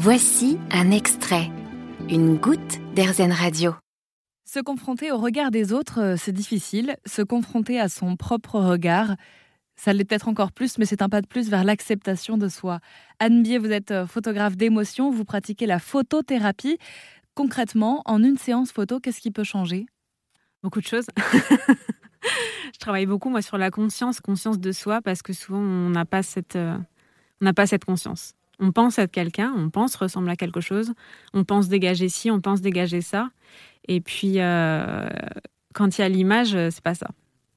Voici un extrait, une goutte d'Airzen Radio. Se confronter au regard des autres, euh, c'est difficile. Se confronter à son propre regard, ça l'est peut-être encore plus, mais c'est un pas de plus vers l'acceptation de soi. Anne Bier, vous êtes euh, photographe d'émotion, vous pratiquez la photothérapie. Concrètement, en une séance photo, qu'est-ce qui peut changer? Beaucoup de choses. je travaille beaucoup moi sur la conscience, conscience de soi, parce que souvent on n'a pas cette, euh, on n'a pas cette conscience. On pense être quelqu'un, on pense ressembler à quelque chose, on pense dégager ci, on pense dégager ça, et puis euh, quand il y a l'image, c'est pas ça.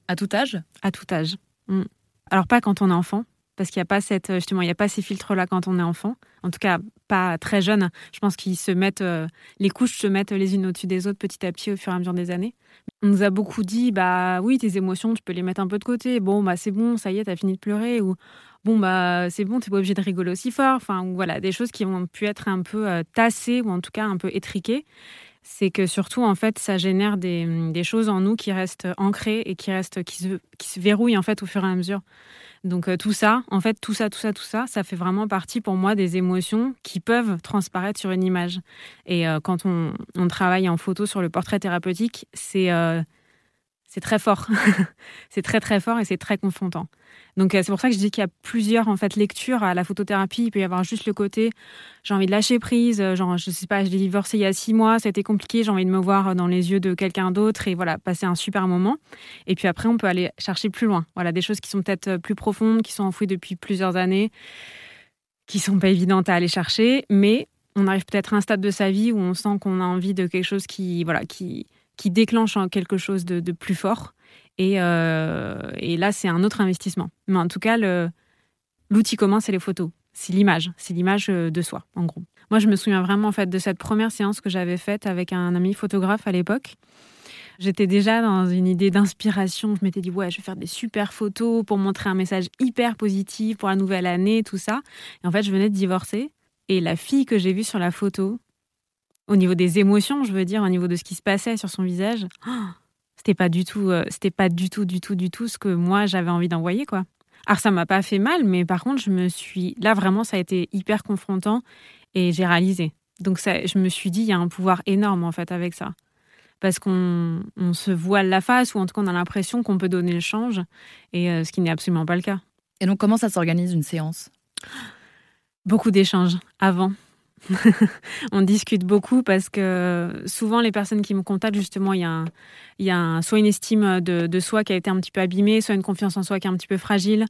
À tout âge? À tout âge. Mm. Alors pas quand on est enfant, parce qu'il n'y a pas cette justement il y a pas ces filtres là quand on est enfant. En tout cas pas très jeune. Je pense qu'ils se mettent euh, les couches se mettent les unes au-dessus des autres petit à petit au fur et à mesure des années. On nous a beaucoup dit bah oui tes émotions tu peux les mettre un peu de côté. Bon bah c'est bon ça y est t'as fini de pleurer. Ou bon bah c'est bon t'es pas obligé de rigoler aussi fort. Enfin voilà des choses qui ont pu être un peu euh, tassées ou en tout cas un peu étriquées. C'est que surtout en fait ça génère des, des, choses en nous qui restent ancrées et qui restent qui se, verrouillent en fait au fur et à mesure. Donc euh, tout ça, en fait, tout ça, tout ça, tout ça, ça fait vraiment partie pour moi des émotions qui peuvent transparaître sur une image. Et euh, quand on, travaille en photo sur le portrait thérapeutique, c'est c'est très fort. c'est très très fort et c'est très confrontant. Donc euh, c'est pour ça que je dis qu'il y a plusieurs en fait lectures à la photothérapie. Il peut y avoir juste le côté j'ai envie de lâcher prise, euh, genre je sais pas, j'ai divorcé il y a six mois, été compliqué, j'ai envie de me voir dans les yeux de quelqu'un d'autre et voilà passer un super moment. Et puis après on peut aller chercher plus loin. Voilà des choses qui sont peut-être euh, plus profondes, qui sont enfouies depuis plusieurs années, qui sont pas évidentes à aller chercher, mais on arrive peut-être à un stade de sa vie où on sent qu'on a envie de quelque chose qui voilà qui qui déclenche quelque chose de, plus fort. Euh, et, là, c'est un autre investissement. Mais en tout cas, l'outil commun, c'est les photos. C'est l'image. C'est l'image euh, de soi, en gros. Moi, je me souviens vraiment en fait, de cette première séance que j'avais faite avec un ami photographe à l'époque. J'étais déjà dans une idée d'inspiration. Je m'étais dit, ouais, je vais faire des super photos pour montrer un message hyper positif pour la nouvelle année, tout ça. Et en fait, je venais de divorcer. Et la fille que j'ai vue sur la photo, au niveau des émotions, je veux dire, au niveau de ce qui se passait sur son visage, c'était pas du tout, euh, c'était pas du tout, du tout, du tout ce que moi j'avais envie d'envoyer, quoi. Alors ça m'a pas fait mal, mais par contre, je me suis, là vraiment, ça a été hyper confrontant et j'ai réalisé. Donc ça, je me suis dit, il y a un pouvoir énorme en fait avec ça, parce qu'on se voile la face ou en tout cas on a l'impression qu'on peut donner le change, et euh, ce qui n'est absolument pas le cas. Et donc comment ça s'organise une séance? Beaucoup d'échanges avant. on discute beaucoup parce que souvent les personnes qui me contactent, justement, il y a, a soit une estime de, soi qui a été un petit peu abîmée, soit une confiance en soi qui est un petit peu fragile,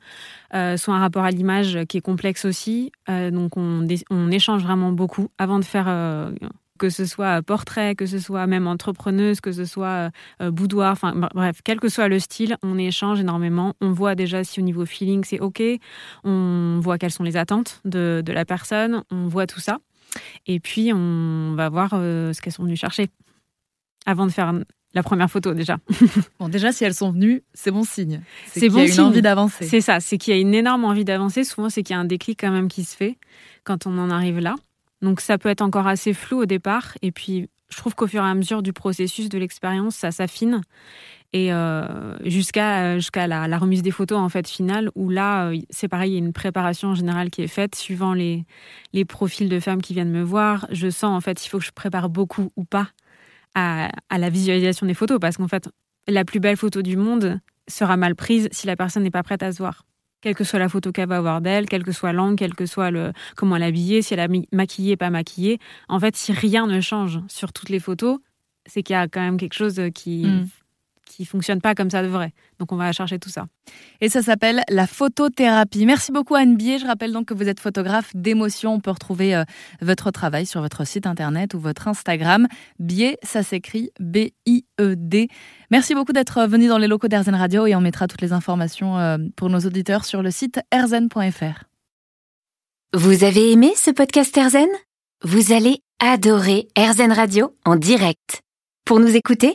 euh, soit un rapport à l'image qui est complexe aussi. Euh, donc on, échange vraiment beaucoup avant de faire... Euh, que ce soit portrait, que ce soit même entrepreneuse, que ce soit boudoir, enfin bref, quel que soit le style, on échange énormément. On voit déjà si au niveau feeling c'est ok, on voit quelles sont les attentes de la personne, on voit tout ça. Et puis, on va voir euh, ce qu'elles sont venues chercher avant de faire la première photo déjà. bon, déjà, si elles sont venues, c'est bon signe. C'est bon y a une envie d'avancer. C'est ça, c'est qu'il y a une énorme envie d'avancer. Souvent, c'est qu'il y a un déclic quand même qui se fait quand on en arrive là. Donc, ça peut être encore assez flou au départ. Et puis, je trouve qu'au fur et à mesure du processus, de l'expérience, ça s'affine. Et euh, jusqu'à jusqu'à la, remise des photos en fait finale où là euh, c'est pareil il y a une préparation générale qui est faite suivant les les profils de femmes qui viennent me voir. Je sens en fait il faut que je prépare beaucoup ou pas à, à la visualisation des photos parce qu'en fait la plus belle photo du monde sera mal prise si la personne n'est pas prête à se voir quelle que soit la photo qu'elle va avoir d'elle, quelle que soit l'angle, quel que soit le comment elle est habillée, si elle est maquillée, pas maquillée. En fait, si rien ne change sur toutes les photos, c'est qu'il y a quand même quelque chose qui, mm qui fonctionne pas comme ça devrait. Donc on va chercher tout ça. Et ça s'appelle la photothérapie. Merci beaucoup Anne Bier. Je rappelle donc que vous êtes photographe d'émotion. On peut retrouver euh, votre travail sur votre site internet ou votre Instagram. Bier, ça s'écrit B-I-E-D. Merci beaucoup d'être venu dans les locaux d'Airzen Radio et on mettra toutes les informations euh, pour nos auditeurs sur le site airzen.fr. Vous avez aimé ce podcast Airzen? Vous allez adorer Airzen Radio en direct. Pour nous écouter,